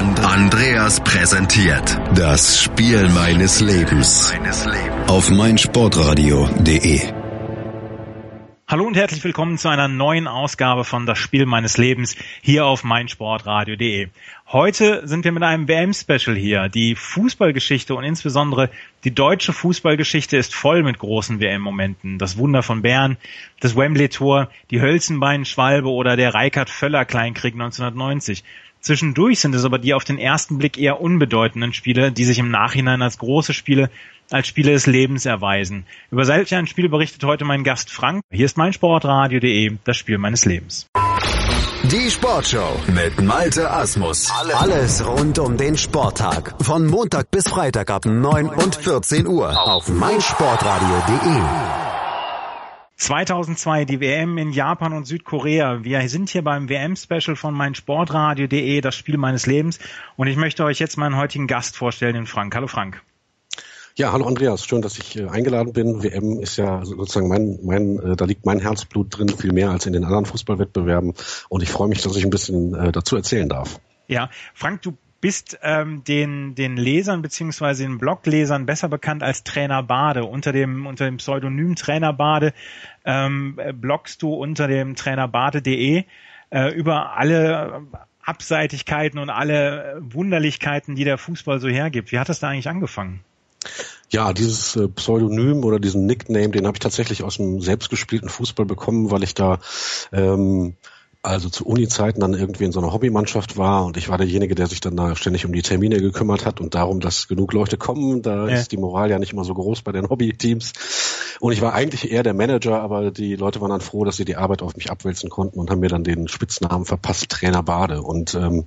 Andreas präsentiert das Spiel meines Lebens auf meinsportradio.de. Hallo und herzlich willkommen zu einer neuen Ausgabe von Das Spiel meines Lebens hier auf meinsportradio.de. Heute sind wir mit einem WM-Special hier. Die Fußballgeschichte und insbesondere die deutsche Fußballgeschichte ist voll mit großen WM-Momenten. Das Wunder von Bern, das Wembley-Tor, die Hölzenbein-Schwalbe oder der Reikert-Völler-Kleinkrieg 1990. Zwischendurch sind es aber die auf den ersten Blick eher unbedeutenden Spiele, die sich im Nachhinein als große Spiele, als Spiele des Lebens erweisen. Über solch ein Spiel berichtet heute mein Gast Frank. Hier ist mein Sportradio.de, das Spiel meines Lebens. Die Sportshow mit Malte Asmus. Alles rund um den Sporttag. Von Montag bis Freitag ab 9 und 14 Uhr auf meinsportradio.de. 2002 die WM in Japan und Südkorea. Wir sind hier beim WM-Special von meinsportradio.de, das Spiel meines Lebens. Und ich möchte euch jetzt meinen heutigen Gast vorstellen, den Frank. Hallo Frank. Ja, hallo Andreas, schön, dass ich äh, eingeladen bin. WM ist ja sozusagen mein, mein, äh, da liegt mein Herzblut drin, viel mehr als in den anderen Fußballwettbewerben. Und ich freue mich, dass ich ein bisschen äh, dazu erzählen darf. Ja, Frank, du bist ähm, den, den Lesern beziehungsweise den Bloglesern besser bekannt als Trainer Bade. Unter dem, unter dem Pseudonym Trainer Bade ähm, bloggst du unter dem trainerbade.de äh, über alle Abseitigkeiten und alle Wunderlichkeiten, die der Fußball so hergibt. Wie hat das da eigentlich angefangen? Ja, dieses äh, Pseudonym oder diesen Nickname, den habe ich tatsächlich aus dem selbstgespielten Fußball bekommen, weil ich da ähm, also zu Uni-Zeiten dann irgendwie in so einer Hobbymannschaft war und ich war derjenige, der sich dann da ständig um die Termine gekümmert hat und darum, dass genug Leute kommen. Da ja. ist die Moral ja nicht immer so groß bei den Hobbyteams. Und ich war eigentlich eher der Manager, aber die Leute waren dann froh, dass sie die Arbeit auf mich abwälzen konnten und haben mir dann den Spitznamen verpasst, Trainer Bade. Und ähm,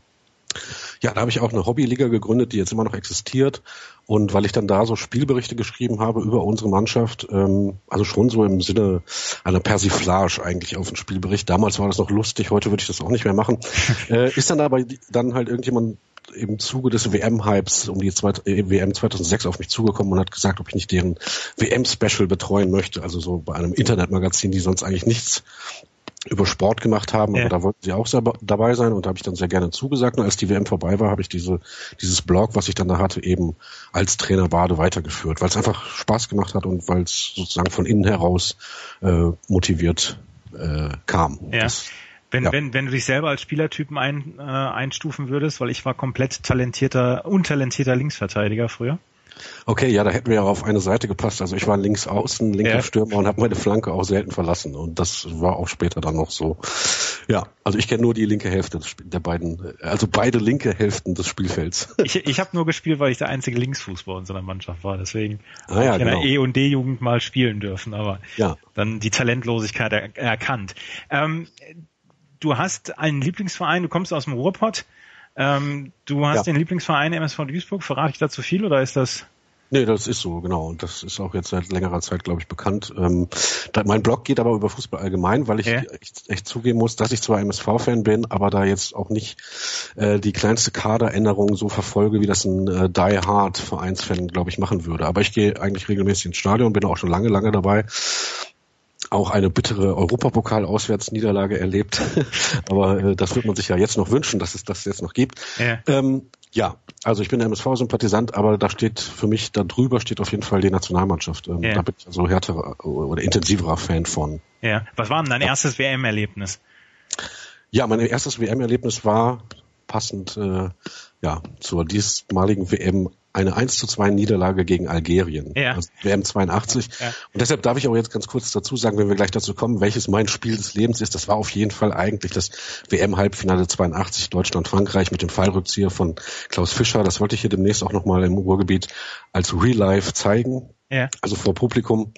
ja, da habe ich auch eine Hobbyliga gegründet, die jetzt immer noch existiert. Und weil ich dann da so Spielberichte geschrieben habe über unsere Mannschaft, ähm, also schon so im Sinne einer Persiflage eigentlich auf den Spielbericht. Damals war das noch lustig, heute würde ich das auch nicht mehr machen. äh, ist dann aber dann halt irgendjemand im Zuge des WM-Hypes um die zweit, äh, WM 2006 auf mich zugekommen und hat gesagt, ob ich nicht deren WM-Special betreuen möchte. Also so bei einem Internetmagazin, die sonst eigentlich nichts über Sport gemacht haben, ja. aber da wollten sie auch dabei sein und da habe ich dann sehr gerne zugesagt. Und als die WM vorbei war, habe ich diese, dieses Blog, was ich dann da hatte, eben als Trainer Bade weitergeführt, weil es einfach Spaß gemacht hat und weil es sozusagen von innen heraus äh, motiviert äh, kam. Ja. Das, wenn, ja. wenn, wenn du dich selber als Spielertypen ein, äh, einstufen würdest, weil ich war komplett talentierter, untalentierter Linksverteidiger früher. Okay, ja, da hätten wir ja auf eine Seite gepasst. Also ich war links außen, linker ja. Stürmer und habe meine Flanke auch selten verlassen. Und das war auch später dann noch so. Ja, also ich kenne nur die linke Hälfte der beiden, also beide linke Hälften des Spielfelds. Ich, ich habe nur gespielt, weil ich der einzige Linksfuß bei unserer Mannschaft war. Deswegen ah, ja, ich in genau. der E- und D-Jugend mal spielen dürfen, aber ja. dann die Talentlosigkeit er erkannt. Ähm, du hast einen Lieblingsverein, du kommst aus dem Ruhrpott. Ähm, du hast ja. den Lieblingsverein MSV Duisburg. Verrate ich dazu viel oder ist das? Nee, das ist so, genau. Und das ist auch jetzt seit längerer Zeit, glaube ich, bekannt. Ähm, da, mein Blog geht aber über Fußball allgemein, weil ich ja. echt, echt, zugeben muss, dass ich zwar MSV-Fan bin, aber da jetzt auch nicht äh, die kleinste Kaderänderung so verfolge, wie das ein äh, Die Hard Vereinsfan, glaube ich, machen würde. Aber ich gehe eigentlich regelmäßig ins Stadion, bin auch schon lange, lange dabei auch eine bittere Europapokal-Auswärtsniederlage erlebt. Aber äh, das wird man sich ja jetzt noch wünschen, dass es das jetzt noch gibt. Ja, ähm, ja also ich bin MSV-Sympathisant, aber da steht für mich, da drüber steht auf jeden Fall die Nationalmannschaft. Ähm, ja. Da bin ich also härterer oder intensiverer Fan von. Ja, was war denn dein ja. erstes WM-Erlebnis? Ja, mein erstes WM-Erlebnis war passend äh, ja zur diesmaligen WM eine 1 zu 2 Niederlage gegen Algerien. Ja. Also WM 82. Ja. Und deshalb darf ich auch jetzt ganz kurz dazu sagen, wenn wir gleich dazu kommen, welches mein Spiel des Lebens ist. Das war auf jeden Fall eigentlich das WM-Halbfinale 82 Deutschland-Frankreich mit dem Fallrückzieher von Klaus Fischer. Das wollte ich hier demnächst auch nochmal im Ruhrgebiet als Real Life zeigen. Ja. Also vor Publikum.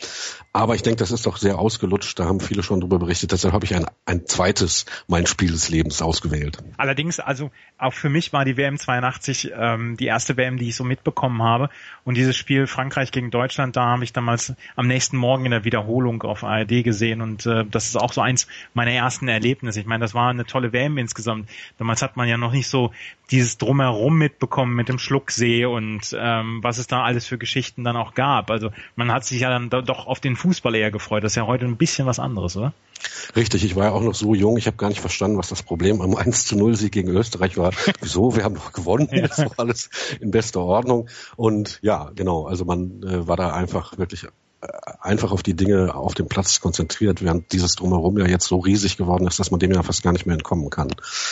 Aber ich denke, das ist doch sehr ausgelutscht. Da haben viele schon drüber berichtet. Deshalb habe ich ein, ein zweites mein Spiel des Lebens ausgewählt. Allerdings, also auch für mich war die WM 82 ähm, die erste WM, die ich so mitbekommen habe. Und dieses Spiel Frankreich gegen Deutschland, da habe ich damals am nächsten Morgen in der Wiederholung auf ARD gesehen. Und äh, das ist auch so eins meiner ersten Erlebnisse. Ich meine, das war eine tolle WM insgesamt. Damals hat man ja noch nicht so dieses Drumherum mitbekommen mit dem Schlucksee und ähm, was es da alles für Geschichten dann auch gab. Also man hat sich ja dann doch auf den Fußball eher gefreut. Das ist ja heute ein bisschen was anderes, oder? Richtig, ich war ja auch noch so jung, ich habe gar nicht verstanden, was das Problem am 1 zu 0 Sieg gegen Österreich war. Wieso? Wir haben doch gewonnen, ja. das war alles in bester Ordnung. Und ja, genau, also man äh, war da einfach wirklich äh, einfach auf die Dinge auf dem Platz konzentriert, während dieses Drumherum ja jetzt so riesig geworden ist, dass man dem ja fast gar nicht mehr entkommen kann.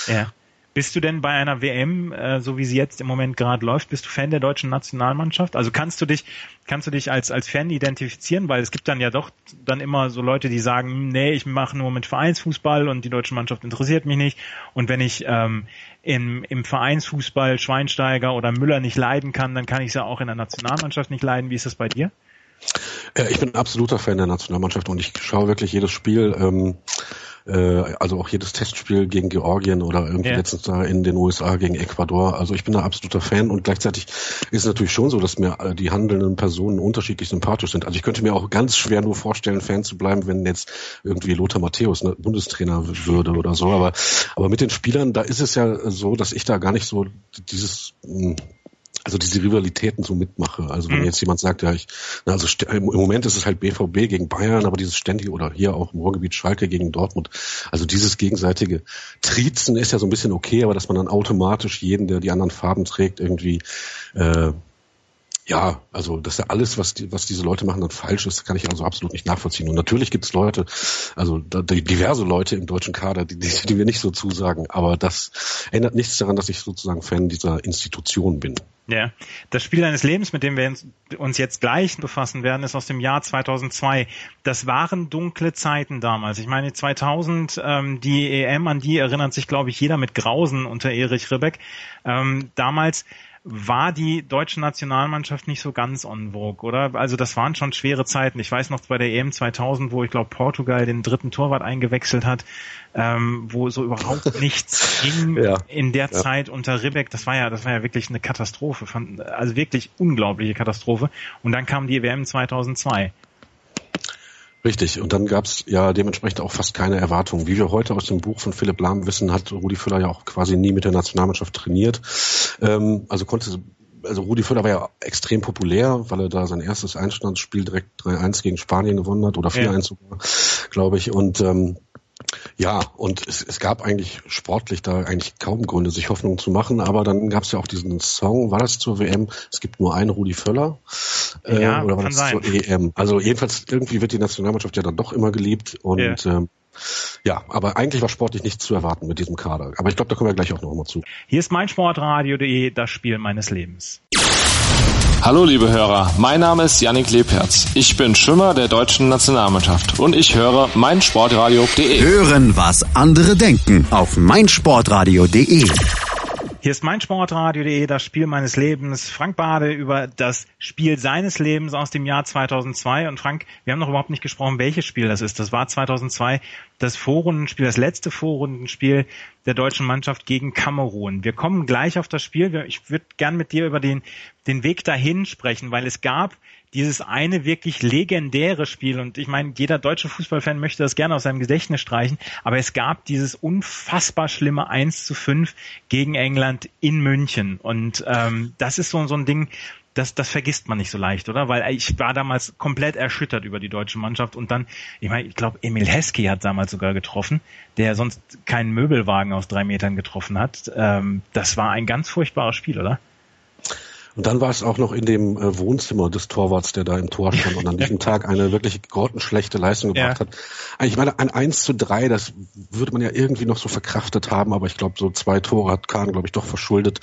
Ja. Bist du denn bei einer WM, äh, so wie sie jetzt im Moment gerade läuft, bist du Fan der deutschen Nationalmannschaft? Also kannst du dich, kannst du dich als, als Fan identifizieren? Weil es gibt dann ja doch dann immer so Leute, die sagen, hm, nee, ich mache nur mit Vereinsfußball und die deutsche Mannschaft interessiert mich nicht. Und wenn ich ähm, im, im Vereinsfußball Schweinsteiger oder Müller nicht leiden kann, dann kann ich es ja auch in der Nationalmannschaft nicht leiden. Wie ist das bei dir? Ich bin absoluter Fan der Nationalmannschaft und ich schaue wirklich jedes Spiel. Ähm, äh, also auch jedes Testspiel gegen Georgien oder irgendwie ja. letztens da in den USA gegen Ecuador. Also ich bin da absoluter Fan und gleichzeitig ist es natürlich schon so, dass mir äh, die handelnden Personen unterschiedlich sympathisch sind. Also ich könnte mir auch ganz schwer nur vorstellen, Fan zu bleiben, wenn jetzt irgendwie Lothar Matthäus ne, Bundestrainer würde oder so. Aber, aber mit den Spielern, da ist es ja so, dass ich da gar nicht so dieses hm, also diese Rivalitäten so mitmache. Also wenn mhm. jetzt jemand sagt, ja, ich, also im Moment ist es halt BVB gegen Bayern, aber dieses ständige oder hier auch im Ruhrgebiet Schalke gegen Dortmund, also dieses gegenseitige Trizen ist ja so ein bisschen okay, aber dass man dann automatisch jeden, der die anderen Farben trägt, irgendwie äh, ja, also dass ja alles, was die, was diese Leute machen, dann falsch ist, kann ich also absolut nicht nachvollziehen. Und natürlich gibt es Leute, also diverse Leute im deutschen Kader, die, die, die mir nicht so zusagen, aber das ändert nichts daran, dass ich sozusagen Fan dieser Institution bin. Ja, das Spiel deines Lebens, mit dem wir uns jetzt gleich befassen werden, ist aus dem Jahr 2002. Das waren dunkle Zeiten damals. Ich meine 2000, ähm, die EM, an die erinnert sich, glaube ich, jeder mit Grausen unter Erich Ribbeck. Ähm, damals war die deutsche Nationalmannschaft nicht so ganz on vogue, oder? Also das waren schon schwere Zeiten. Ich weiß noch bei der EM 2000, wo ich glaube Portugal den dritten Torwart eingewechselt hat, ähm, wo so überhaupt nichts ging ja. in der ja. Zeit unter Ribbeck. Das war ja, das war ja wirklich eine Katastrophe, also wirklich unglaubliche Katastrophe. Und dann kam die WM 2002. Richtig, und dann gab es ja dementsprechend auch fast keine Erwartungen. Wie wir heute aus dem Buch von Philipp Lahm wissen, hat Rudi Völler ja auch quasi nie mit der Nationalmannschaft trainiert. Ähm, also konnte also Rudi Völler war ja extrem populär, weil er da sein erstes Einstandsspiel direkt 3-1 gegen Spanien gewonnen hat oder 4-1 ja. sogar, glaube ich. Und ähm, ja, und es, es gab eigentlich sportlich da eigentlich kaum Gründe, sich Hoffnung zu machen, aber dann gab es ja auch diesen Song, war das zur WM? Es gibt nur einen Rudi Völler. Äh, ja, oder war das sein. zur EM? Also jedenfalls irgendwie wird die Nationalmannschaft ja dann doch immer geliebt und ja. Ähm, ja, aber eigentlich war sportlich nichts zu erwarten mit diesem Kader. Aber ich glaube, da kommen wir gleich auch noch mal zu. Hier ist meinsportradio.de, das Spiel meines Lebens. Hallo liebe Hörer, mein Name ist Yannick Lebherz. Ich bin Schwimmer der deutschen Nationalmannschaft und ich höre meinsportradio.de. Hören, was andere denken auf meinsportradio.de. Hier ist meinsportradio.de, das Spiel meines Lebens. Frank Bade über das Spiel seines Lebens aus dem Jahr 2002. Und Frank, wir haben noch überhaupt nicht gesprochen, welches Spiel das ist. Das war 2002 das Vorrundenspiel, das letzte Vorrundenspiel der deutschen Mannschaft gegen Kamerun. Wir kommen gleich auf das Spiel. Ich würde gern mit dir über den, den Weg dahin sprechen, weil es gab dieses eine wirklich legendäre Spiel und ich meine, jeder deutsche Fußballfan möchte das gerne aus seinem Gedächtnis streichen, aber es gab dieses unfassbar schlimme 1 zu 5 gegen England in München und ähm, das ist so, so ein Ding, das, das vergisst man nicht so leicht, oder? Weil ich war damals komplett erschüttert über die deutsche Mannschaft und dann, ich meine, ich glaube, Emil Heskey hat damals sogar getroffen, der sonst keinen Möbelwagen aus drei Metern getroffen hat. Ähm, das war ein ganz furchtbares Spiel, oder? Und dann war es auch noch in dem äh, Wohnzimmer des Torwarts, der da im Tor stand und an diesem Tag eine wirklich grottenschlechte Leistung gebracht ja. hat. Ich meine, ein 1 zu 3, das würde man ja irgendwie noch so verkraftet haben, aber ich glaube, so zwei Tore hat Kahn, glaube ich, doch verschuldet.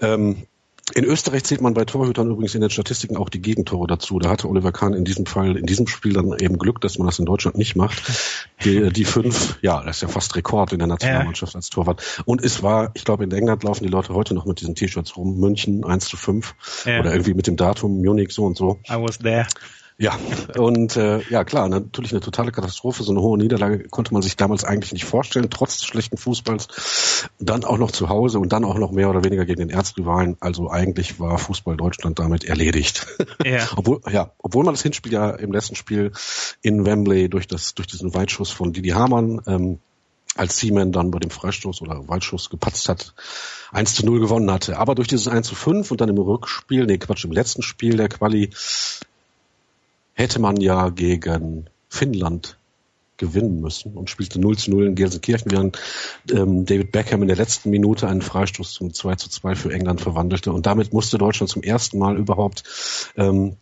Ähm, In Österreich zählt man bei Torhütern übrigens in den Statistiken auch die Gegentore dazu. Da hatte Oliver Kahn in diesem Fall, in diesem Spiel dann eben Glück, dass man das in Deutschland nicht macht. Die, die fünf, ja, das ist ja fast Rekord in der Nationalmannschaft ja. als Torwart. Und es war, ich glaube, in England laufen die Leute heute noch mit diesen T-Shirts rum. München 1 zu 5 ja. oder irgendwie mit dem Datum Munich so und so. I was there. Ja, und äh, ja klar, natürlich eine totale Katastrophe. So eine hohe Niederlage konnte man sich damals eigentlich nicht vorstellen, trotz des schlechten Fußballs. Dann auch noch zu Hause und dann auch noch mehr oder weniger gegen den Erzrivalen. Also eigentlich war Fußball Deutschland damit erledigt. Ja. obwohl, ja, obwohl man das Hinspiel ja im letzten Spiel in Wembley durch das durch diesen Weitschuss von Didi Hamann ähm, als Seaman dann bei dem Freistoß oder Weitschuss gepatzt hat, 1 zu 0 gewonnen hatte. Aber durch dieses 1 zu 5 und dann im Rückspiel, nee Quatsch, im letzten Spiel der Quali hätte man ja gegen Finnland gewinnen müssen und spielte 0 zu 0 in Gelsenkirchen, während ähm, David Beckham in der letzten Minute einen Freistoß zum 2 zu 2 für England verwandelte. Und damit musste Deutschland zum ersten Mal überhaupt ähm,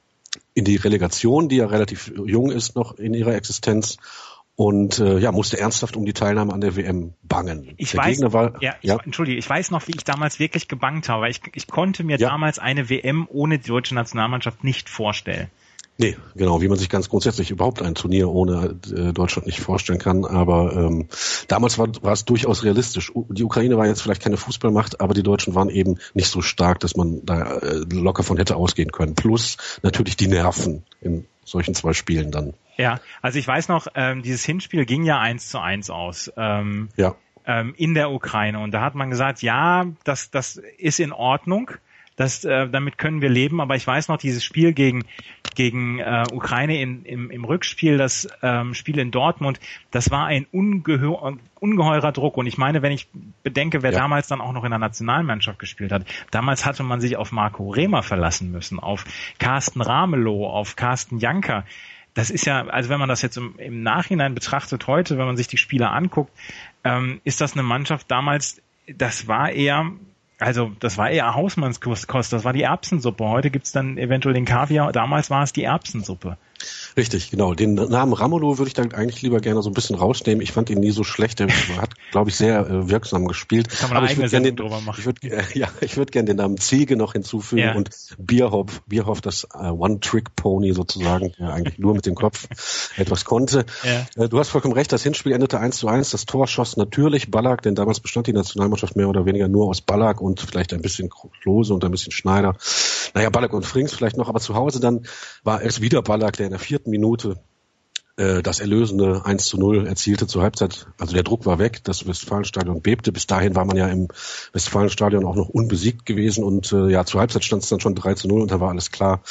in die Relegation, die ja relativ jung ist noch in ihrer Existenz, und äh, ja, musste ernsthaft um die Teilnahme an der WM bangen. Ich der weiß, Gegner war, ja, ich, ja. entschuldige, ich weiß noch, wie ich damals wirklich gebangt habe. Ich, ich konnte mir ja. damals eine WM ohne die deutsche Nationalmannschaft nicht vorstellen. Nee, genau, wie man sich ganz grundsätzlich überhaupt ein Turnier ohne äh, Deutschland nicht vorstellen kann. Aber ähm, damals war, war es durchaus realistisch. Die Ukraine war jetzt vielleicht keine Fußballmacht, aber die Deutschen waren eben nicht so stark, dass man da äh, locker von hätte ausgehen können. Plus natürlich die Nerven in solchen zwei Spielen dann. Ja, also ich weiß noch, ähm, dieses Hinspiel ging ja eins zu eins aus. Ähm, ja. Ähm, in der Ukraine. Und da hat man gesagt, ja, das, das ist in Ordnung. Das, äh, damit können wir leben, aber ich weiß noch, dieses Spiel gegen, gegen äh, Ukraine in, im, im Rückspiel, das ähm, Spiel in Dortmund, das war ein ungeheuer, ungeheurer Druck. Und ich meine, wenn ich bedenke, wer ja. damals dann auch noch in der Nationalmannschaft gespielt hat, damals hatte man sich auf Marco Rehmer verlassen müssen, auf Carsten Ramelow, auf Carsten Janker das ist ja, also wenn man das jetzt im, im, Nachhinein betrachtet heute, wenn man sich die Spieler anguckt, ähm, ist das eine Mannschaft damals, das war eher also das war eher Hausmannskost, das war die Erbsensuppe. Heute gibt's dann eventuell den Kaviar, damals war es die Erbsensuppe. Richtig, genau. Den Namen Ramolo würde ich dann eigentlich lieber gerne so ein bisschen rausnehmen. Ich fand ihn nie so schlecht. Er hat, glaube ich, sehr äh, wirksam gespielt. Kann man Aber ich würde gerne den, ich würd, äh, ja, ich würde gerne den Namen Ziege noch hinzufügen ja. und Bierhoff, Bierhoff, das äh, One-Trick-Pony sozusagen, der eigentlich nur mit dem Kopf etwas konnte. Ja. Äh, du hast vollkommen recht, das Hinspiel endete 1 zu 1. Das Tor schoss natürlich Ballack, denn damals bestand die Nationalmannschaft mehr oder weniger nur aus Ballack und vielleicht ein bisschen Klose und ein bisschen Schneider. Naja, Ballack und Frings vielleicht noch, aber zu Hause dann war es wieder Ballack, der in der vierten Minute äh, das erlösende 1 zu 0 erzielte zur Halbzeit. Also der Druck war weg, das Westfalenstadion bebte. Bis dahin war man ja im Westfalenstadion auch noch unbesiegt gewesen und äh, ja, zur Halbzeit stand es dann schon 3 zu 0 und da war alles klar.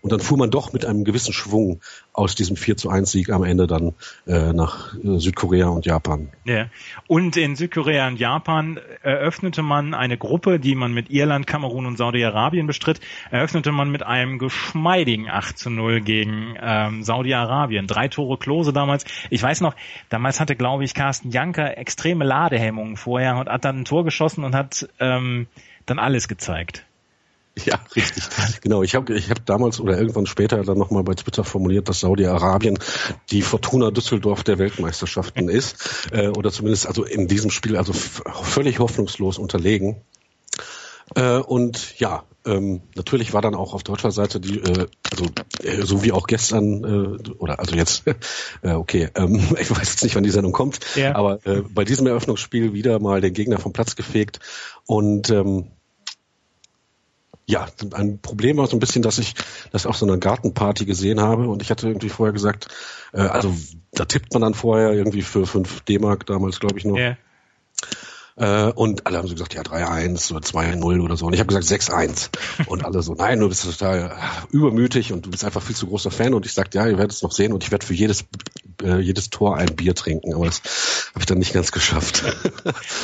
Und dann fuhr man doch mit einem gewissen Schwung aus diesem 4 zu 1 Sieg am Ende dann äh, nach äh, Südkorea und Japan. Ja. Und in Südkorea und Japan eröffnete man eine Gruppe, die man mit Irland, Kamerun und Saudi-Arabien bestritt, eröffnete man mit einem geschmeidigen 8 zu 0 gegen ähm, Saudi-Arabien. Drei Tore Klose damals. Ich weiß noch, damals hatte, glaube ich, Carsten Janker extreme Ladehemmungen vorher und hat dann ein Tor geschossen und hat ähm, dann alles gezeigt. Ja, richtig. Genau. Ich habe ich hab damals oder irgendwann später dann nochmal bei Twitter formuliert, dass Saudi-Arabien die Fortuna Düsseldorf der Weltmeisterschaften ist. Äh, oder zumindest also in diesem Spiel also völlig hoffnungslos unterlegen. Äh, und ja, ähm, natürlich war dann auch auf deutscher Seite die, äh, also äh, so wie auch gestern, äh, oder also jetzt, äh, okay, ähm, ich weiß jetzt nicht, wann die Sendung kommt, ja. aber äh, bei diesem Eröffnungsspiel wieder mal den Gegner vom Platz gefegt und ähm, ja, ein Problem war so ein bisschen, dass ich das auf so einer Gartenparty gesehen habe und ich hatte irgendwie vorher gesagt, äh, also da tippt man dann vorher irgendwie für 5 D-Mark damals, glaube ich noch. Yeah. Äh, und alle haben so gesagt, ja, 3-1 oder 2-0 oder so. Und ich habe gesagt 6-1. Und alle so, nein, du bist total übermütig und du bist einfach viel zu großer Fan. Und ich sagte, ja, ihr werdet es noch sehen und ich werde für jedes, äh, jedes Tor ein Bier trinken. Aber das habe ich dann nicht ganz geschafft.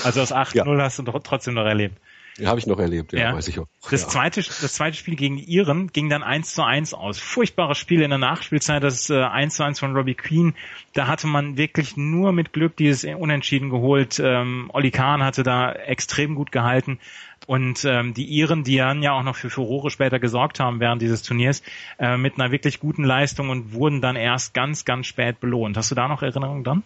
Also das 8-0 ja. hast du trotzdem noch erlebt. Habe ich noch erlebt, ja, ja, weiß ich auch. Das ja. zweite, das zweite Spiel gegen die Iren ging dann 1 zu 1 aus. Furchtbares Spiel in der Nachspielzeit, das äh, 1 zu 1 von Robbie Queen. Da hatte man wirklich nur mit Glück dieses Unentschieden geholt. Ähm, Olli Kahn hatte da extrem gut gehalten. Und ähm, die Iren, die dann ja auch noch für Furore später gesorgt haben während dieses Turniers, äh, mit einer wirklich guten Leistung und wurden dann erst ganz, ganz spät belohnt. Hast du da noch Erinnerungen dran?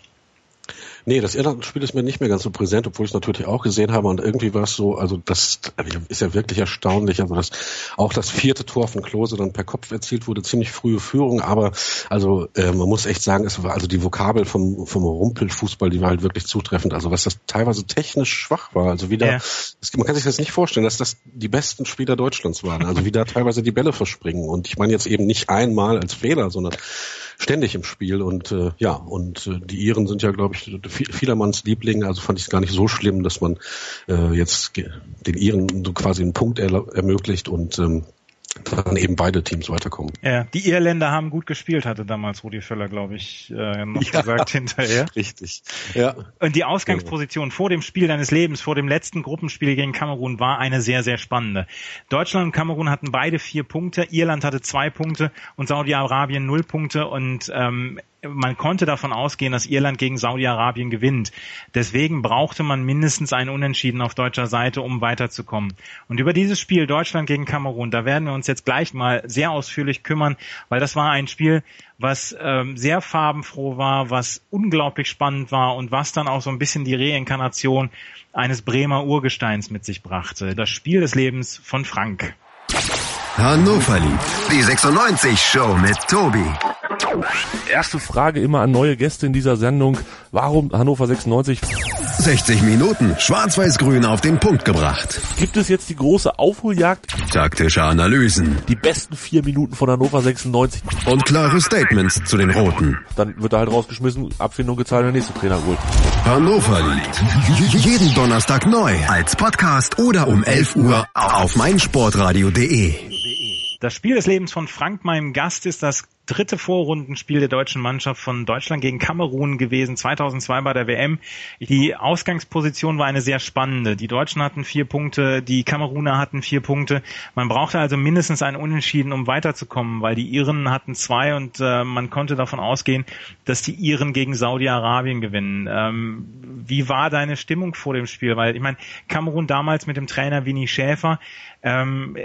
Nee, das Irland-Spiel ist mir nicht mehr ganz so präsent, obwohl ich es natürlich auch gesehen habe. Und irgendwie war es so, also das ist ja wirklich erstaunlich. Also das, auch das vierte Tor von Klose dann per Kopf erzielt wurde, ziemlich frühe Führung. Aber also äh, man muss echt sagen, es war also die Vokabel vom, vom Rumpelfußball, die war halt wirklich zutreffend. Also was das teilweise technisch schwach war. Also wieder, ja. man kann sich das nicht vorstellen, dass das die besten Spieler Deutschlands waren. Also wie da teilweise die Bälle verspringen. Und ich meine jetzt eben nicht einmal als Fehler, sondern ständig im Spiel und äh, ja, und äh, die Iren sind ja, glaube ich, vielermanns Liebling, also fand ich es gar nicht so schlimm, dass man äh, jetzt den Iren so quasi einen Punkt er ermöglicht und ähm, dann eben beide Teams weiterkommen. Ja, die Irländer haben gut gespielt, hatte damals Rudi Völler, glaube ich, äh, noch ja, gesagt hinterher. Richtig. Ja. Und die Ausgangsposition vor dem Spiel deines Lebens, vor dem letzten Gruppenspiel gegen Kamerun, war eine sehr, sehr spannende. Deutschland und Kamerun hatten beide vier Punkte, Irland hatte zwei Punkte und Saudi-Arabien null Punkte und ähm, man konnte davon ausgehen, dass Irland gegen Saudi-Arabien gewinnt. Deswegen brauchte man mindestens einen Unentschieden auf deutscher Seite, um weiterzukommen. Und über dieses Spiel Deutschland gegen Kamerun, da werden wir uns jetzt gleich mal sehr ausführlich kümmern, weil das war ein Spiel, was ähm, sehr farbenfroh war, was unglaublich spannend war und was dann auch so ein bisschen die Reinkarnation eines Bremer Urgesteins mit sich brachte. Das Spiel des Lebens von Frank. Hannover liebt die 96 Show mit Tobi. Erste Frage immer an neue Gäste in dieser Sendung. Warum Hannover 96? 60 Minuten schwarz-weiß-grün auf den Punkt gebracht. Gibt es jetzt die große Aufholjagd? Taktische Analysen. Die besten vier Minuten von Hannover 96. Und klare Statements zu den Roten. Dann wird er halt rausgeschmissen, Abfindung gezahlt, der nächste Trainer holt. Hannover liebt. Jeden Donnerstag neu. Als Podcast oder um 11 Uhr auf meinsportradio.de. Das Spiel des Lebens von Frank, meinem Gast, ist das dritte Vorrundenspiel der deutschen Mannschaft von Deutschland gegen Kamerun gewesen, 2002 bei der WM. Die Ausgangsposition war eine sehr spannende. Die Deutschen hatten vier Punkte, die Kameruner hatten vier Punkte. Man brauchte also mindestens einen Unentschieden, um weiterzukommen, weil die Iren hatten zwei und äh, man konnte davon ausgehen, dass die Iren gegen Saudi-Arabien gewinnen. Ähm, wie war deine Stimmung vor dem Spiel? Weil ich meine, Kamerun damals mit dem Trainer Winnie Schäfer, ähm,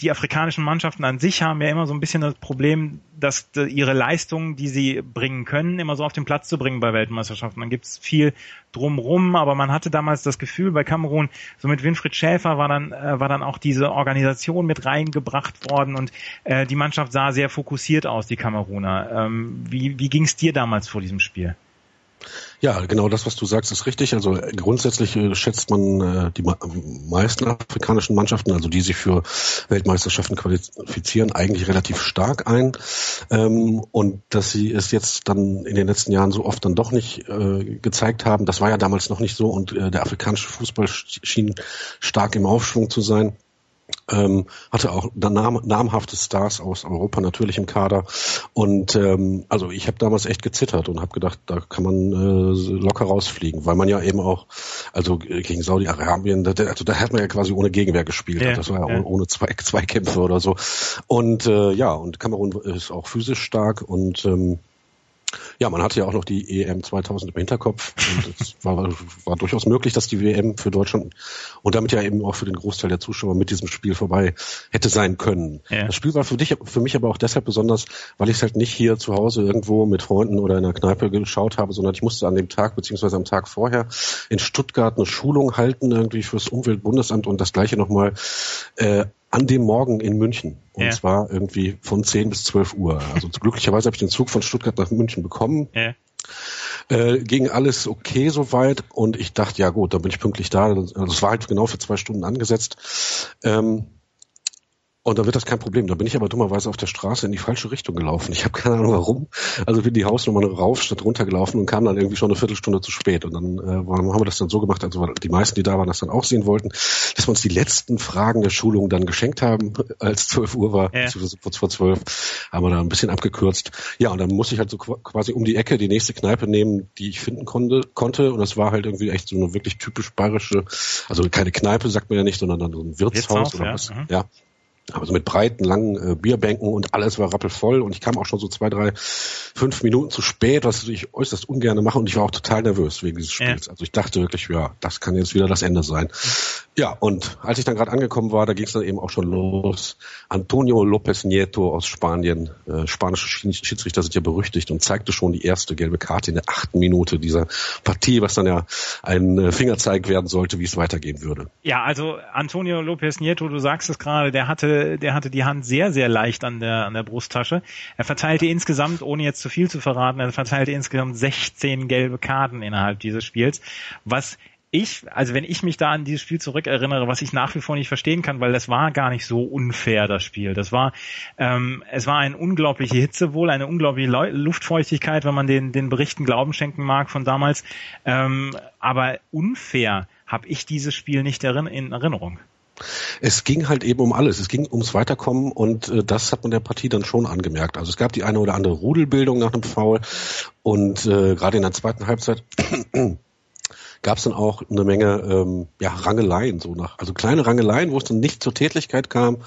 die afrikanischen Mannschaften an sich haben ja immer so ein bisschen das Problem, dass ihre Leistungen, die sie bringen können, immer so auf den Platz zu bringen bei Weltmeisterschaften. Dann gibt's viel drumrum, aber man hatte damals das Gefühl bei Kamerun, so mit Winfried Schäfer war dann äh, war dann auch diese Organisation mit reingebracht worden und äh, die Mannschaft sah sehr fokussiert aus, die Kameruner. Ähm, wie wie ging's dir damals vor diesem Spiel? Ja, genau das, was du sagst, ist richtig. Also äh, grundsätzlich äh, schätzt man äh, die meisten afrikanischen Mannschaften, also die sich für Weltmeisterschaften qualifizieren, eigentlich relativ stark ein. Ähm, und dass sie es jetzt dann in den letzten Jahren so oft dann doch nicht gezeigt haben, das war ja damals noch nicht so. Und der afrikanische Fußball schien stark im Aufschwung zu sein. Ähm, hatte auch nam namhafte Stars aus Europa natürlich im Kader. Und ähm, also ich habe damals echt gezittert und habe gedacht, da kann man äh, locker rausfliegen, weil man ja eben auch also gegen Saudi-Arabien, also da hat man ja quasi ohne Gegenwehr gespielt, ja, das war ja, ja. ohne zwei, Zweikämpfe oder so. Und äh, ja und Kamerun ist auch physisch stark und ähm, ja, man hatte ja auch noch die EM 2000 im Hinterkopf und es war, war durchaus möglich, dass die WM für Deutschland und damit ja eben auch für den Großteil der Zuschauer mit diesem Spiel vorbei hätte sein können. Ja. Das Spiel war für dich, für mich aber auch deshalb besonders, weil ich es halt nicht hier zu Hause irgendwo mit Freunden oder in einer Kneipe geschaut habe, sondern ich musste an dem Tag beziehungsweise am Tag vorher in Stuttgart eine Schulung halten irgendwie fürs Umweltbundesamt und das gleiche nochmal äh, an dem Morgen in München. Und ja. zwar irgendwie von 10 bis 12 Uhr. Also glücklicherweise habe ich den Zug von Stuttgart nach München bekommen. Ja. Äh, ging alles okay soweit und ich dachte, ja gut, dann bin ich pünktlich da. Also es war halt genau für zwei Stunden angesetzt. Ähm, und dann wird das kein Problem. Da bin ich aber dummerweise auf der Straße in die falsche Richtung gelaufen. Ich habe keine Ahnung warum. Also bin die Hausnummer rauf statt runter gelaufen und kam dann irgendwie schon eine Viertelstunde zu spät. Und dann äh, haben wir das dann so gemacht, also die meisten, die da waren, das dann auch sehen wollten, dass wir uns die letzten Fragen der Schulung dann geschenkt haben, als 12 Uhr war, ja. kurz vor 12, haben wir da ein bisschen abgekürzt. Ja, und dann musste ich halt so quasi um die Ecke die nächste Kneipe nehmen, die ich finden konnte. konnte. Und das war halt irgendwie echt so eine wirklich typisch bayerische, also keine Kneipe sagt man ja nicht, sondern dann so ein Wirtshaus, Wirtshaus oder ja. was. Mhm. Ja. Also mit breiten, langen äh, Bierbänken und alles war rappelvoll und ich kam auch schon so zwei, drei, fünf Minuten zu spät, was ich äußerst ungern mache und ich war auch total nervös wegen dieses Spiels. Ja. Also ich dachte wirklich, ja, das kann jetzt wieder das Ende sein. Ja, und als ich dann gerade angekommen war, da ging es dann eben auch schon los. Antonio López Nieto aus Spanien, äh, spanische Schiedsrichter sind ja berüchtigt und zeigte schon die erste gelbe Karte in der achten Minute dieser Partie, was dann ja ein äh, Fingerzeig werden sollte, wie es weitergehen würde. Ja, also Antonio López Nieto, du sagst es gerade, der hatte, der hatte die Hand sehr, sehr leicht an der, an der Brusttasche. Er verteilte insgesamt, ohne jetzt zu viel zu verraten, er verteilte insgesamt 16 gelbe Karten innerhalb dieses Spiels, was ich, also wenn ich mich da an dieses Spiel zurückerinnere, was ich nach wie vor nicht verstehen kann, weil das war gar nicht so unfair, das Spiel. Das war, ähm, es war eine unglaubliche Hitze wohl, eine unglaubliche Luftfeuchtigkeit, wenn man den, den Berichten Glauben schenken mag von damals. Ähm, aber unfair habe ich dieses Spiel nicht in Erinnerung. Es ging halt eben um alles. Es ging ums Weiterkommen und äh, das hat man der Partie dann schon angemerkt. Also es gab die eine oder andere Rudelbildung nach einem Foul und äh, gerade in der zweiten Halbzeit gab es dann auch eine Menge ähm, ja, Rangeleien, so nach, also kleine Rangeleien, wo es dann nicht zur Tätlichkeit kam,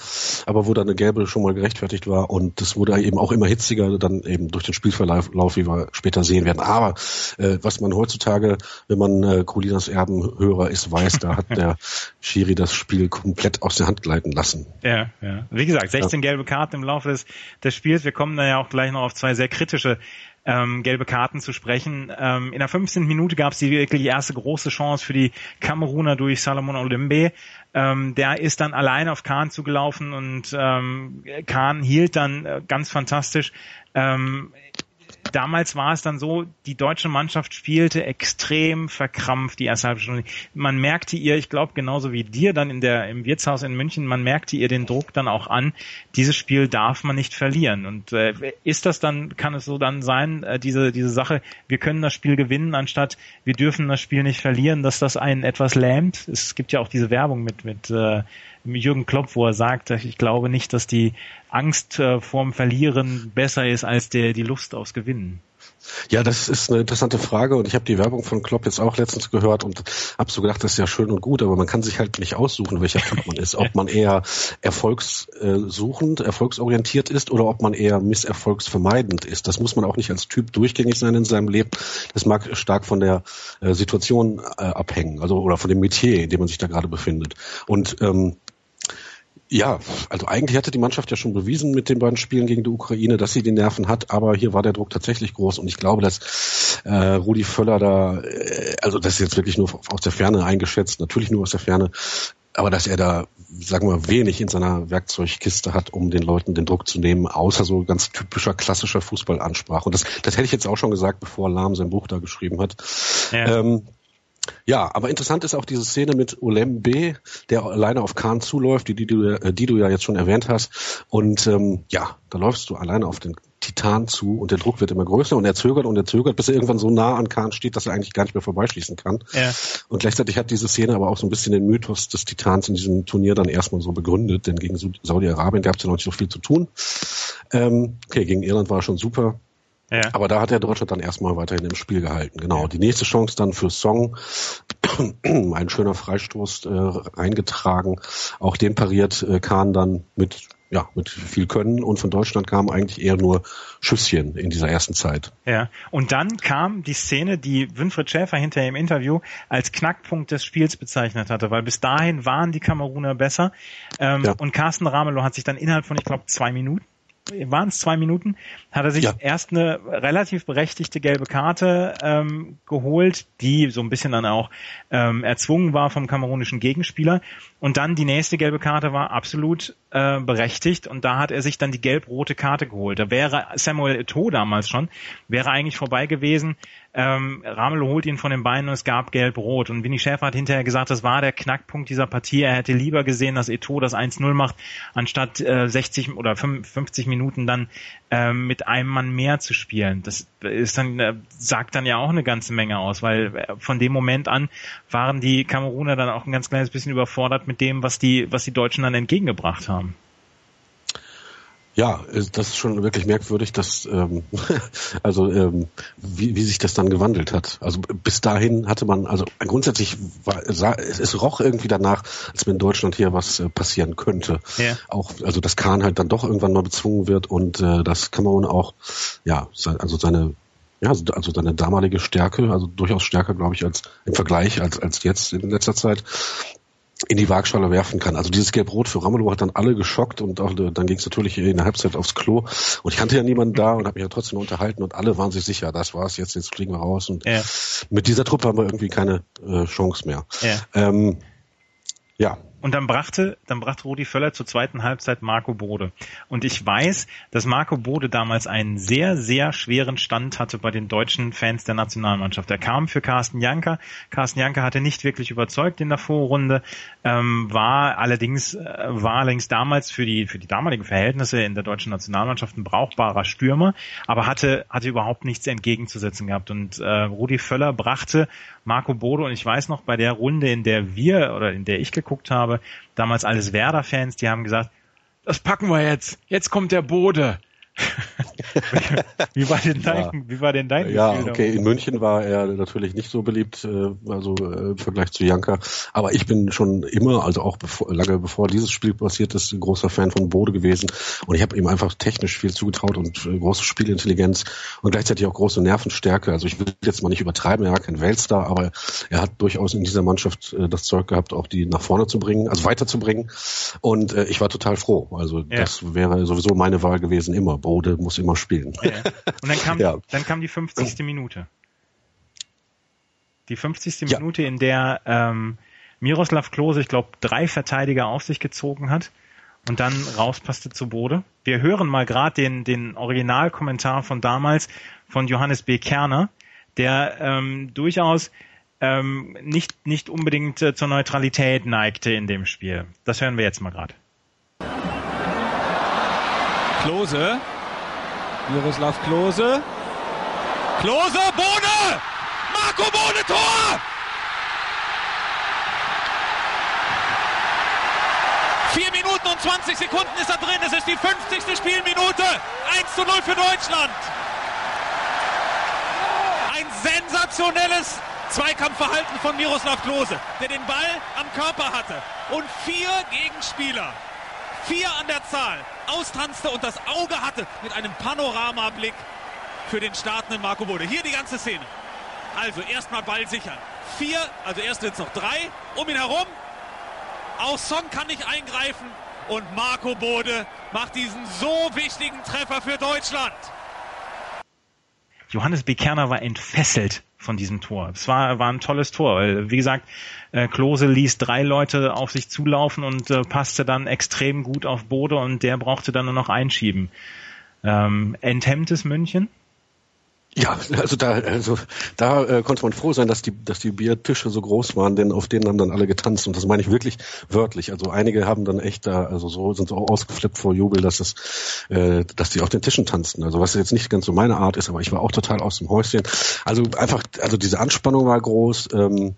aber wo dann eine gelbe schon mal gerechtfertigt war und das wurde eben auch immer hitziger, dann eben durch den Spielverlauf, wie wir später sehen werden. Aber äh, was man heutzutage, wenn man äh, Colinas Erbenhörer ist, weiß, da hat der Schiri das Spiel komplett aus der Hand gleiten lassen. Ja, ja. Wie gesagt, 16 ja. gelbe Karten im Laufe des, des Spiels. Wir kommen da ja auch gleich noch auf zwei sehr kritische ähm, gelbe Karten zu sprechen. Ähm, in der 15. Minute gab es die wirklich erste große Chance für die Kameruner durch Salomon Olimbe. Ähm, der ist dann allein auf Kahn zugelaufen und ähm, Kahn hielt dann äh, ganz fantastisch. Ähm, damals war es dann so, die deutsche Mannschaft spielte extrem verkrampft die erste halbe Stunde. Man merkte ihr, ich glaube genauso wie dir dann in der im Wirtshaus in München, man merkte ihr den Druck dann auch an. Dieses Spiel darf man nicht verlieren. Und äh, ist das dann, kann es so dann sein, äh, diese diese Sache, wir können das Spiel gewinnen, anstatt wir dürfen das Spiel nicht verlieren, dass das einen etwas lähmt. Es gibt ja auch diese Werbung mit mit äh, Jürgen Klopp, wo er sagt, ich glaube nicht, dass die Angst äh, vorm Verlieren besser ist als der, die Lust aufs Gewinnen. Ja, das ist eine interessante Frage und ich habe die Werbung von Klopp jetzt auch letztens gehört und habe so gedacht, das ist ja schön und gut, aber man kann sich halt nicht aussuchen, welcher Typ man ist. Ob man eher erfolgssuchend, erfolgsorientiert ist oder ob man eher misserfolgsvermeidend ist. Das muss man auch nicht als Typ durchgängig sein in seinem Leben. Das mag stark von der äh, Situation äh, abhängen, also oder von dem Metier, in dem man sich da gerade befindet. Und ähm, ja, also eigentlich hatte die Mannschaft ja schon bewiesen mit den beiden Spielen gegen die Ukraine, dass sie die Nerven hat, aber hier war der Druck tatsächlich groß und ich glaube, dass äh, Rudi Völler da, äh, also das ist jetzt wirklich nur aus der Ferne eingeschätzt, natürlich nur aus der Ferne, aber dass er da, sagen wir, wenig in seiner Werkzeugkiste hat, um den Leuten den Druck zu nehmen, außer so ganz typischer klassischer Fußballansprache. Und das, das hätte ich jetzt auch schon gesagt, bevor Lahm sein Buch da geschrieben hat. Ja. Ähm, ja, aber interessant ist auch diese Szene mit Olem B, der alleine auf Kahn zuläuft, die, die, du, äh, die du ja jetzt schon erwähnt hast. Und ähm, ja, da läufst du alleine auf den Titan zu und der Druck wird immer größer und er zögert und er zögert, bis er irgendwann so nah an Kahn steht, dass er eigentlich gar nicht mehr vorbeischließen kann. Ja. Und gleichzeitig hat diese Szene aber auch so ein bisschen den Mythos des Titans in diesem Turnier dann erstmal so begründet, denn gegen Saudi-Arabien gab es ja noch nicht so viel zu tun. Ähm, okay, gegen Irland war schon super. Ja. Aber da hat der Deutschland dann erstmal weiterhin im Spiel gehalten. Genau. Die nächste Chance dann für Song. Ein schöner Freistoß äh, eingetragen. Auch den pariert äh, Kahn dann mit ja, mit viel Können und von Deutschland kamen eigentlich eher nur Schüsschen in dieser ersten Zeit. Ja, und dann kam die Szene, die Winfried Schäfer hinterher im Interview als Knackpunkt des Spiels bezeichnet hatte, weil bis dahin waren die Kameruner besser ähm, ja. und Carsten Ramelow hat sich dann innerhalb von, ich glaube, zwei Minuten waren es zwei Minuten, hat er sich ja. erst eine relativ berechtigte gelbe Karte ähm, geholt, die so ein bisschen dann auch ähm, erzwungen war vom kamerunischen Gegenspieler. Und dann die nächste gelbe Karte war absolut äh, berechtigt und da hat er sich dann die gelb-rote Karte geholt. Da wäre Samuel Eto'o damals schon, wäre eigentlich vorbei gewesen. Ähm, Ramelow holt ihn von den Beinen und es gab gelb-rot. Und Winnie Schäfer hat hinterher gesagt, das war der Knackpunkt dieser Partie. Er hätte lieber gesehen, dass Eto'o das 1-0 macht, anstatt äh, 60 oder 50 Minuten dann äh, mit einem Mann mehr zu spielen. Das ist dann, äh, sagt dann ja auch eine ganze Menge aus, weil äh, von dem Moment an waren die Kameruner dann auch ein ganz kleines bisschen überfordert mit dem, was die, was die Deutschen dann entgegengebracht haben. Ja, äh, das ist schon wirklich merkwürdig, dass ähm, also ähm, wie, wie sich das dann gewandelt hat. Also bis dahin hatte man also grundsätzlich war sah, es roch irgendwie danach, als wenn in Deutschland hier was äh, passieren könnte. Ja. Auch also dass Kahn halt dann doch irgendwann mal bezwungen wird und äh, dass Kamerun auch ja also seine ja, also seine damalige Stärke, also durchaus stärker, glaube ich, als im Vergleich als als jetzt in letzter Zeit, in die Waagschale werfen kann. Also dieses Gelb-Rot für Ramelow hat dann alle geschockt und auch, dann ging es natürlich in der Halbzeit aufs Klo. Und ich kannte ja niemanden da und habe mich ja trotzdem unterhalten und alle waren sich sicher, das war's, jetzt, jetzt fliegen wir raus. Und ja. mit dieser Truppe haben wir irgendwie keine äh, Chance mehr. Ja. Ähm, ja, und dann brachte, dann brachte Rudi Völler zur zweiten Halbzeit Marco Bode. Und ich weiß, dass Marco Bode damals einen sehr, sehr schweren Stand hatte bei den deutschen Fans der Nationalmannschaft. Er kam für Carsten Janker. Carsten Janker hatte nicht wirklich überzeugt in der Vorrunde, ähm, war allerdings, äh, war allerdings damals für die, für die damaligen Verhältnisse in der deutschen Nationalmannschaft ein brauchbarer Stürmer, aber hatte, hatte überhaupt nichts entgegenzusetzen gehabt. Und äh, Rudi Völler brachte Marco Bode und ich weiß noch, bei der Runde, in der wir oder in der ich geguckt habe, damals alles Werder-Fans, die haben gesagt, das packen wir jetzt, jetzt kommt der Bode. wie war denn dein, ja. wie war denn dein Ja, Gefühl okay, in München war er natürlich nicht so beliebt, äh, also äh, im Vergleich zu Janka. Aber ich bin schon immer, also auch bevor, lange bevor dieses Spiel passiert ist, ein großer Fan von Bode gewesen. Und ich habe ihm einfach technisch viel zugetraut und äh, große Spielintelligenz und gleichzeitig auch große Nervenstärke. Also ich will jetzt mal nicht übertreiben, er war kein Weltstar, aber er hat durchaus in dieser Mannschaft das Zeug gehabt, auch die nach vorne zu bringen, also weiterzubringen. Und ich war total froh. Also ja. das wäre sowieso meine Wahl gewesen immer. Bode muss immer spielen. Ja. Und dann kam, ja. dann kam die 50. Minute. Die 50. Ja. Minute, in der ähm, Miroslav Klose, ich glaube, drei Verteidiger auf sich gezogen hat und dann rauspasste zu Bode. Wir hören mal gerade den, den Originalkommentar von damals von Johannes B. Kerner, der ähm, durchaus ähm, nicht, nicht unbedingt äh, zur Neutralität neigte in dem Spiel. Das hören wir jetzt mal gerade. Klose Miroslav Klose. Klose, Bohne! Marco Bohne, Tor! Vier Minuten und 20 Sekunden ist er drin. Es ist die 50. Spielminute. 1 zu 0 für Deutschland. Ein sensationelles Zweikampfverhalten von Miroslav Klose, der den Ball am Körper hatte. Und vier Gegenspieler vier an der Zahl, austanzte und das Auge hatte mit einem Panoramablick für den startenden Marco Bode. Hier die ganze Szene. Also erstmal Ball sichern. Vier, also erst es noch drei, um ihn herum. Auch Song kann nicht eingreifen und Marco Bode macht diesen so wichtigen Treffer für Deutschland. Johannes Bekerner war entfesselt von diesem Tor. Es war, war ein tolles Tor, weil, wie gesagt, äh, Klose ließ drei Leute auf sich zulaufen und äh, passte dann extrem gut auf Bode und der brauchte dann nur noch einschieben. Ähm, enthemmtes München? Ja, also da, also da äh, konnte man froh sein, dass die, dass die Biertische so groß waren, denn auf denen haben dann alle getanzt und das meine ich wirklich wörtlich. Also einige haben dann echt da, also so sind so ausgeflippt vor Jubel, dass es, äh, dass die auf den Tischen tanzten. Also was jetzt nicht ganz so meine Art ist, aber ich war auch total aus dem Häuschen. Also einfach, also diese Anspannung war groß ähm,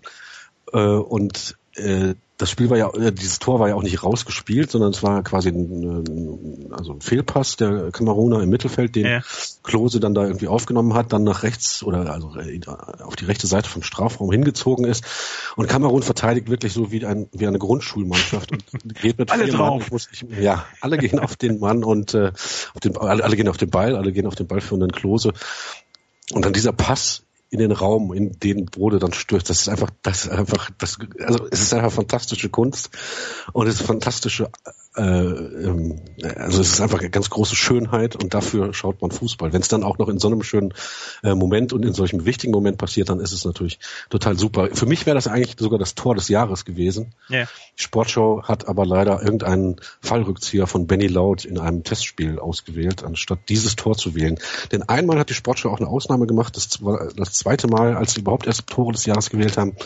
äh, und äh, das Spiel war ja, äh, dieses Tor war ja auch nicht rausgespielt, sondern es war quasi ein, also ein Fehlpass der Kameruner im Mittelfeld, den ja. Klose dann da irgendwie aufgenommen hat, dann nach rechts oder also äh, auf die rechte Seite vom Strafraum hingezogen ist. Und Kamerun verteidigt wirklich so wie, ein, wie eine Grundschulmannschaft und geht mit alle drauf. Mann. Ich, ja, alle gehen auf den Mann und äh, auf den, alle, alle gehen auf den Ball, alle gehen auf den Ball für einen Klose. Und dann dieser Pass in den Raum, in den Brode dann stürzt. Das ist einfach, das ist einfach, das, also es ist einfach fantastische Kunst und es ist fantastische, äh, ähm, also es ist einfach eine ganz große Schönheit und dafür schaut man Fußball. Wenn es dann auch noch in so einem schönen äh, Moment und in solchem wichtigen Moment passiert, dann ist es natürlich total super. Für mich wäre das eigentlich sogar das Tor des Jahres gewesen. Yeah. Die Sportschau hat aber leider irgendeinen Fallrückzieher von Benny Laut in einem Testspiel ausgewählt, anstatt dieses Tor zu wählen. Denn einmal hat die Sportschau auch eine Ausnahme gemacht, das war das zweite Mal, als sie überhaupt erst Tore des Jahres gewählt haben.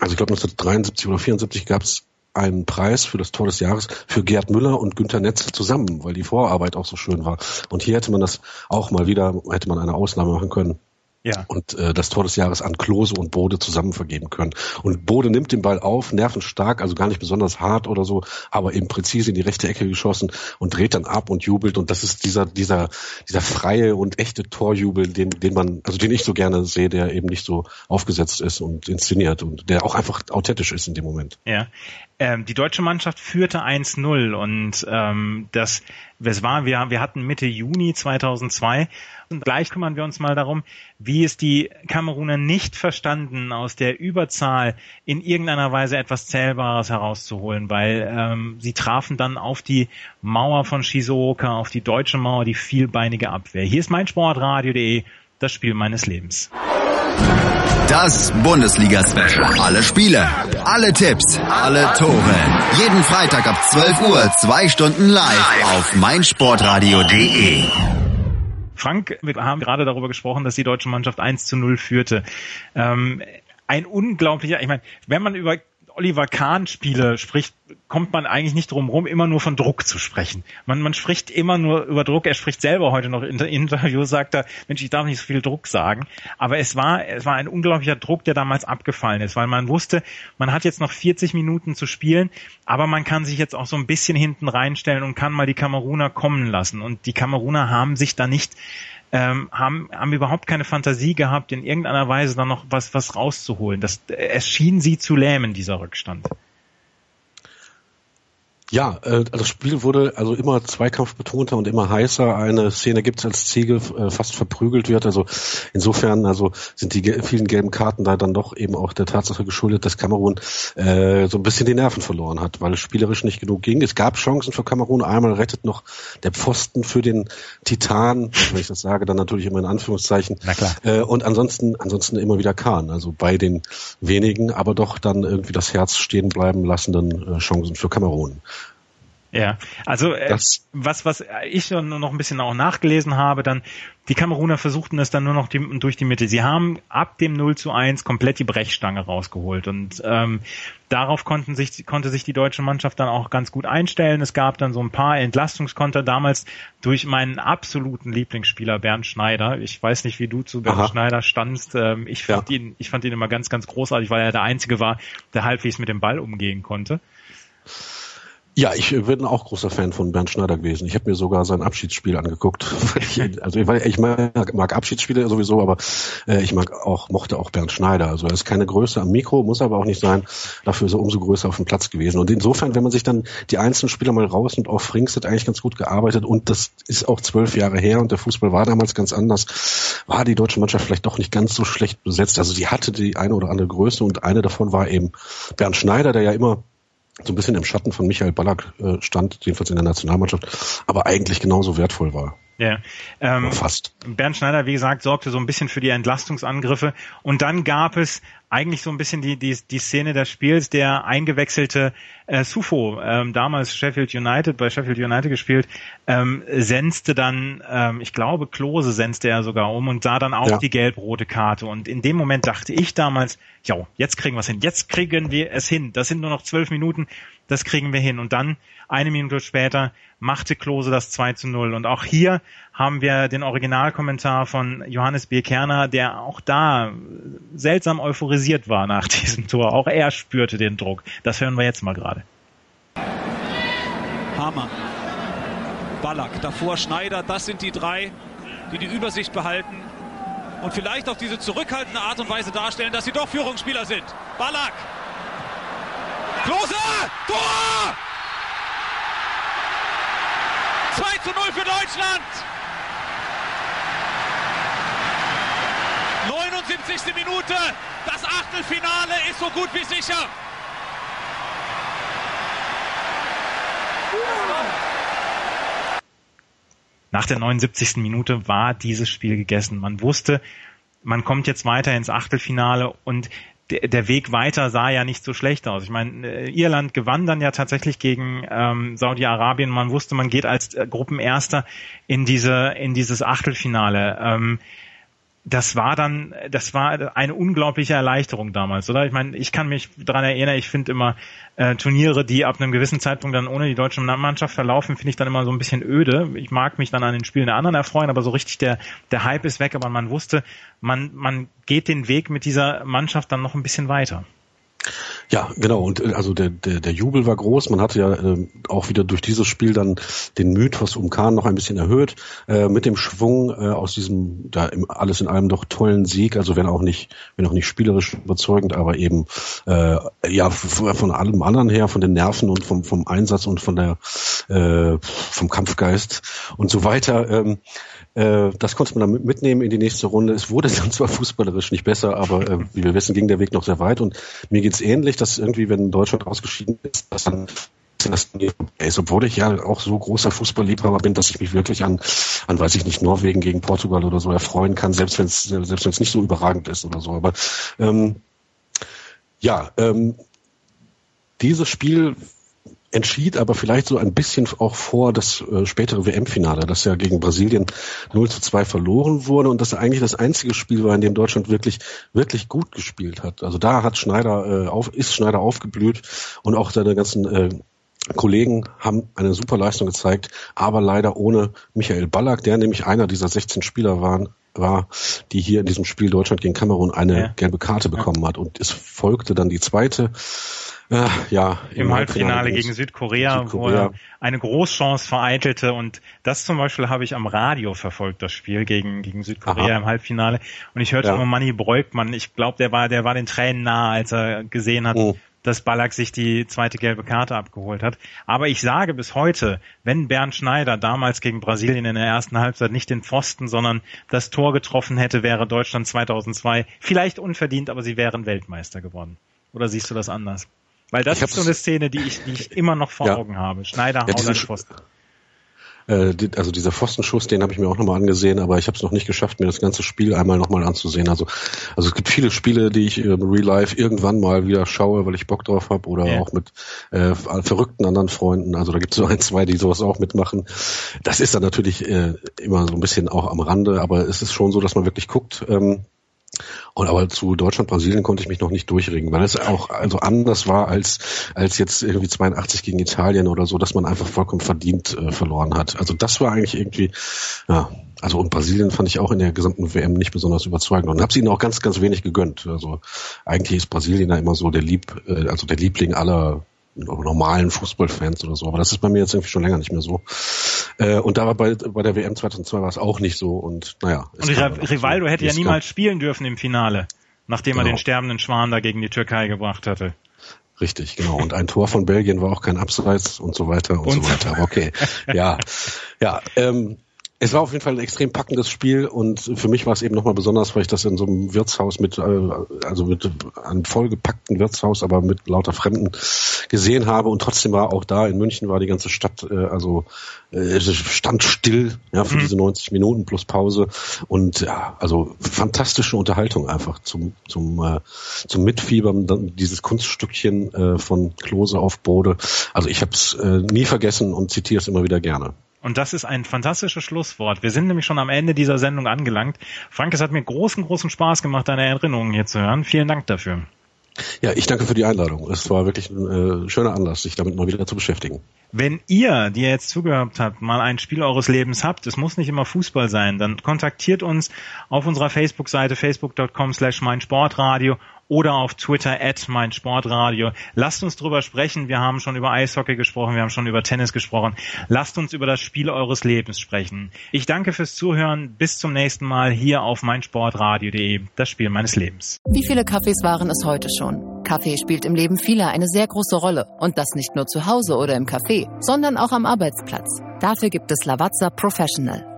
Also ich glaube 1973 oder 74 gab es einen Preis für das Tor des Jahres für Gerd Müller und Günter Netz zusammen, weil die Vorarbeit auch so schön war. Und hier hätte man das auch mal wieder, hätte man eine Ausnahme machen können. Ja. und äh, das Tor des Jahres an Klose und Bode zusammen vergeben können. Und Bode nimmt den Ball auf, nervenstark, also gar nicht besonders hart oder so, aber eben präzise in die rechte Ecke geschossen und dreht dann ab und jubelt. Und das ist dieser, dieser, dieser freie und echte Torjubel, den, den man, also den ich so gerne sehe, der eben nicht so aufgesetzt ist und inszeniert und der auch einfach authentisch ist in dem Moment. Ja. Ähm, die deutsche Mannschaft führte 1-0 und ähm, das, es war, wir, wir hatten Mitte Juni 2002 und gleich kümmern wir uns mal darum, wie es die Kameruner nicht verstanden, aus der Überzahl in irgendeiner Weise etwas Zählbares herauszuholen, weil ähm, sie trafen dann auf die Mauer von Shizuoka, auf die deutsche Mauer, die vielbeinige Abwehr. Hier ist mein Sportradio.de, das Spiel meines Lebens. Das Bundesliga-Special. Alle Spiele, alle Tipps, alle Tore. Jeden Freitag ab 12 Uhr, zwei Stunden live auf meinsportradio.de. Frank, wir haben gerade darüber gesprochen, dass die deutsche Mannschaft 1 zu 0 führte. Ähm, ein unglaublicher, ich meine, wenn man über Oliver Kahn-Spiele spricht, kommt man eigentlich nicht drum rum, immer nur von Druck zu sprechen. Man, man spricht immer nur über Druck. Er spricht selber heute noch in der Interview, sagt er, Mensch, ich darf nicht so viel Druck sagen. Aber es war, es war ein unglaublicher Druck, der damals abgefallen ist, weil man wusste, man hat jetzt noch 40 Minuten zu spielen, aber man kann sich jetzt auch so ein bisschen hinten reinstellen und kann mal die Kameruner kommen lassen. Und die Kameruner haben sich da nicht ähm, haben, haben überhaupt keine Fantasie gehabt, in irgendeiner Weise dann noch was, was rauszuholen. Das, es schien sie zu lähmen, dieser Rückstand. Ja, äh, das Spiel wurde also immer zweikampfbetonter und immer heißer. Eine Szene gibt es, als Ziegel äh, fast verprügelt wird. Also insofern also sind die vielen gelben Karten da dann doch eben auch der Tatsache geschuldet, dass Kamerun äh, so ein bisschen die Nerven verloren hat, weil es spielerisch nicht genug ging. Es gab Chancen für Kamerun. Einmal rettet noch der Pfosten für den Titan, wenn ich das sage, dann natürlich immer in Anführungszeichen. Na klar. Äh, und ansonsten, ansonsten immer wieder Kahn. Also bei den wenigen, aber doch dann irgendwie das Herz stehen bleiben lassenden äh, Chancen für Kamerun. Ja, also äh, was was ich noch ein bisschen auch nachgelesen habe, dann die Kameruner versuchten es dann nur noch die, durch die Mitte. Sie haben ab dem 0 zu 1 komplett die Brechstange rausgeholt und ähm, darauf konnten sich, konnte sich die deutsche Mannschaft dann auch ganz gut einstellen. Es gab dann so ein paar Entlastungskonter damals durch meinen absoluten Lieblingsspieler Bernd Schneider. Ich weiß nicht, wie du zu Bernd Aha. Schneider standst. Ähm, ich fand ja. ihn, ich fand ihn immer ganz, ganz großartig, weil er der Einzige war, der halbwegs mit dem Ball umgehen konnte. Ja, ich bin auch großer Fan von Bernd Schneider gewesen. Ich habe mir sogar sein Abschiedsspiel angeguckt. also ich, ich mag, mag Abschiedsspiele sowieso, aber äh, ich mag auch mochte auch Bernd Schneider. Also er ist keine Größe am Mikro, muss aber auch nicht sein. Dafür ist er umso größer auf dem Platz gewesen. Und insofern, wenn man sich dann die einzelnen Spieler mal raus und auf Frings hat eigentlich ganz gut gearbeitet und das ist auch zwölf Jahre her und der Fußball war damals ganz anders, war die deutsche Mannschaft vielleicht doch nicht ganz so schlecht besetzt. Also die hatte die eine oder andere Größe und eine davon war eben Bernd Schneider, der ja immer so ein bisschen im Schatten von Michael Ballack äh, stand, jedenfalls in der Nationalmannschaft, aber eigentlich genauso wertvoll war. Ja, ähm, fast. Bernd Schneider, wie gesagt, sorgte so ein bisschen für die Entlastungsangriffe und dann gab es eigentlich so ein bisschen die die, die Szene des Spiels, der eingewechselte äh, Sufo, ähm, damals Sheffield United, bei Sheffield United gespielt, ähm, senzte dann, ähm, ich glaube, Klose senzte er sogar um und sah dann auch ja. die gelb-rote Karte. Und in dem Moment dachte ich damals, ja, jetzt kriegen wir es hin, jetzt kriegen wir es hin, das sind nur noch zwölf Minuten, das kriegen wir hin. Und dann eine Minute später machte Klose das 2 zu 0. Und auch hier haben wir den Originalkommentar von Johannes B. Kerner, der auch da seltsam euphorisiert war nach diesem Tor. Auch er spürte den Druck. Das hören wir jetzt mal gerade. Hamann, Ballack, davor Schneider, das sind die drei, die die Übersicht behalten und vielleicht auf diese zurückhaltende Art und Weise darstellen, dass sie doch Führungsspieler sind. Ballack! Klose! Tor! 2 zu 0 für Deutschland. 79. Minute. Das Achtelfinale ist so gut wie sicher. Nach der 79. Minute war dieses Spiel gegessen. Man wusste, man kommt jetzt weiter ins Achtelfinale und der, Weg weiter sah ja nicht so schlecht aus. Ich meine, äh, Irland gewann dann ja tatsächlich gegen ähm, Saudi-Arabien. Man wusste, man geht als äh, Gruppenerster in diese in dieses Achtelfinale. Ähm, das war dann, das war eine unglaubliche Erleichterung damals, oder? Ich meine, ich kann mich daran erinnern, ich finde immer äh, Turniere, die ab einem gewissen Zeitpunkt dann ohne die deutsche Mannschaft verlaufen, finde ich dann immer so ein bisschen öde. Ich mag mich dann an den Spielen der anderen erfreuen, aber so richtig der, der Hype ist weg, aber man wusste, man, man geht den Weg mit dieser Mannschaft dann noch ein bisschen weiter. Ja, genau. Und äh, also der, der, der Jubel war groß. Man hatte ja äh, auch wieder durch dieses Spiel dann den Mythos um Kahn noch ein bisschen erhöht. Äh, mit dem Schwung äh, aus diesem, da im, alles in allem doch tollen Sieg, also wenn auch nicht, wenn auch nicht spielerisch überzeugend, aber eben äh, ja von allem anderen her, von den Nerven und vom, vom Einsatz und von der äh, vom Kampfgeist und so weiter. Ähm, äh, das konnte man dann mitnehmen in die nächste Runde. Es wurde dann zwar fußballerisch nicht besser, aber äh, wie wir wissen, ging der Weg noch sehr weit. Und mir geht's ähnlich, dass irgendwie, wenn Deutschland ausgeschieden ist, dass dann das ist, obwohl ich ja auch so großer Fußballliebhaber bin, dass ich mich wirklich an, an weiß ich nicht, Norwegen gegen Portugal oder so erfreuen kann, selbst wenn es selbst wenn es nicht so überragend ist oder so. Aber ähm, ja, ähm, dieses Spiel entschied aber vielleicht so ein bisschen auch vor das äh, spätere WM-Finale, das ja gegen Brasilien 0 zu 2 verloren wurde und das eigentlich das einzige Spiel war, in dem Deutschland wirklich, wirklich gut gespielt hat. Also da hat Schneider, äh, auf, ist Schneider aufgeblüht und auch seine ganzen äh, Kollegen haben eine super Leistung gezeigt, aber leider ohne Michael Ballack, der nämlich einer dieser 16 Spieler waren, war, die hier in diesem Spiel Deutschland gegen Kamerun eine ja. gelbe Karte bekommen hat. Und es folgte dann die zweite äh, ja, im, im Halbfinale, gegen Südkorea, Südkorea, wo er eine Großchance vereitelte und das zum Beispiel habe ich am Radio verfolgt, das Spiel gegen, gegen Südkorea Aha. im Halbfinale und ich hörte ja. immer Manni Breukmann, ich glaube, der war, der war den Tränen nah, als er gesehen hat, oh. dass Ballack sich die zweite gelbe Karte abgeholt hat. Aber ich sage bis heute, wenn Bernd Schneider damals gegen Brasilien in der ersten Halbzeit nicht den Pfosten, sondern das Tor getroffen hätte, wäre Deutschland 2002 vielleicht unverdient, aber sie wären Weltmeister geworden. Oder siehst du das anders? Weil das ist so eine Szene, die ich, die ich immer noch vor ja. Augen habe. Schneider ja, haut einen Pfosten. Äh, also dieser Pfostenschuss, den habe ich mir auch nochmal angesehen, aber ich habe es noch nicht geschafft, mir das ganze Spiel einmal nochmal anzusehen. Also, also es gibt viele Spiele, die ich im Real Life irgendwann mal wieder schaue, weil ich Bock drauf habe oder ja. auch mit äh, verrückten anderen Freunden. Also da gibt es so ein, zwei, die sowas auch mitmachen. Das ist dann natürlich äh, immer so ein bisschen auch am Rande, aber es ist schon so, dass man wirklich guckt. Ähm, und aber zu Deutschland, Brasilien konnte ich mich noch nicht durchringen, weil es auch also anders war als als jetzt irgendwie 82 gegen Italien oder so, dass man einfach vollkommen verdient äh, verloren hat. Also das war eigentlich irgendwie ja, also und Brasilien fand ich auch in der gesamten WM nicht besonders überzeugend und habe sie ihnen auch ganz ganz wenig gegönnt. Also eigentlich ist Brasilien da immer so der Lieb äh, also der Liebling aller normalen Fußballfans oder so. Aber das ist bei mir jetzt irgendwie schon länger nicht mehr so. Äh, und da war bei, bei der WM 2002 war es auch nicht so. Und naja. Und Rivaldo hätte ja niemals spielen dürfen im Finale, nachdem genau. er den sterbenden Schwan da gegen die Türkei gebracht hatte. Richtig, genau. Und ein Tor von Belgien war auch kein Abseits und so weiter und, und so weiter. Okay, ja, ja. Ähm, es war auf jeden Fall ein extrem packendes Spiel und für mich war es eben nochmal besonders, weil ich das in so einem Wirtshaus mit, äh, also mit einem vollgepackten Wirtshaus, aber mit lauter Fremden gesehen habe und trotzdem war auch da in München war die ganze Stadt, äh, also äh, stand still, ja, für mhm. diese 90 Minuten plus Pause und ja, also fantastische Unterhaltung einfach zum, zum, äh, zum Mitfiebern, dieses Kunststückchen äh, von Klose auf Bode. Also ich habe es äh, nie vergessen und zitiere es immer wieder gerne. Und das ist ein fantastisches Schlusswort. Wir sind nämlich schon am Ende dieser Sendung angelangt. Frank, es hat mir großen, großen Spaß gemacht, deine Erinnerungen hier zu hören. Vielen Dank dafür. Ja, ich danke für die Einladung. Es war wirklich ein äh, schöner Anlass, sich damit mal wieder zu beschäftigen. Wenn ihr, die ihr jetzt zugehört habt, mal ein Spiel eures Lebens habt, es muss nicht immer Fußball sein, dann kontaktiert uns auf unserer Facebook-Seite facebook.com slash meinsportradio oder auf Twitter at mein Sportradio. Lasst uns drüber sprechen. Wir haben schon über Eishockey gesprochen, wir haben schon über Tennis gesprochen. Lasst uns über das Spiel eures Lebens sprechen. Ich danke fürs Zuhören. Bis zum nächsten Mal hier auf meinsportradio.de, das Spiel meines Lebens. Wie viele Kaffees waren es heute schon? Kaffee spielt im Leben vieler eine sehr große Rolle. Und das nicht nur zu Hause oder im Café, sondern auch am Arbeitsplatz. Dafür gibt es Lavazza Professional.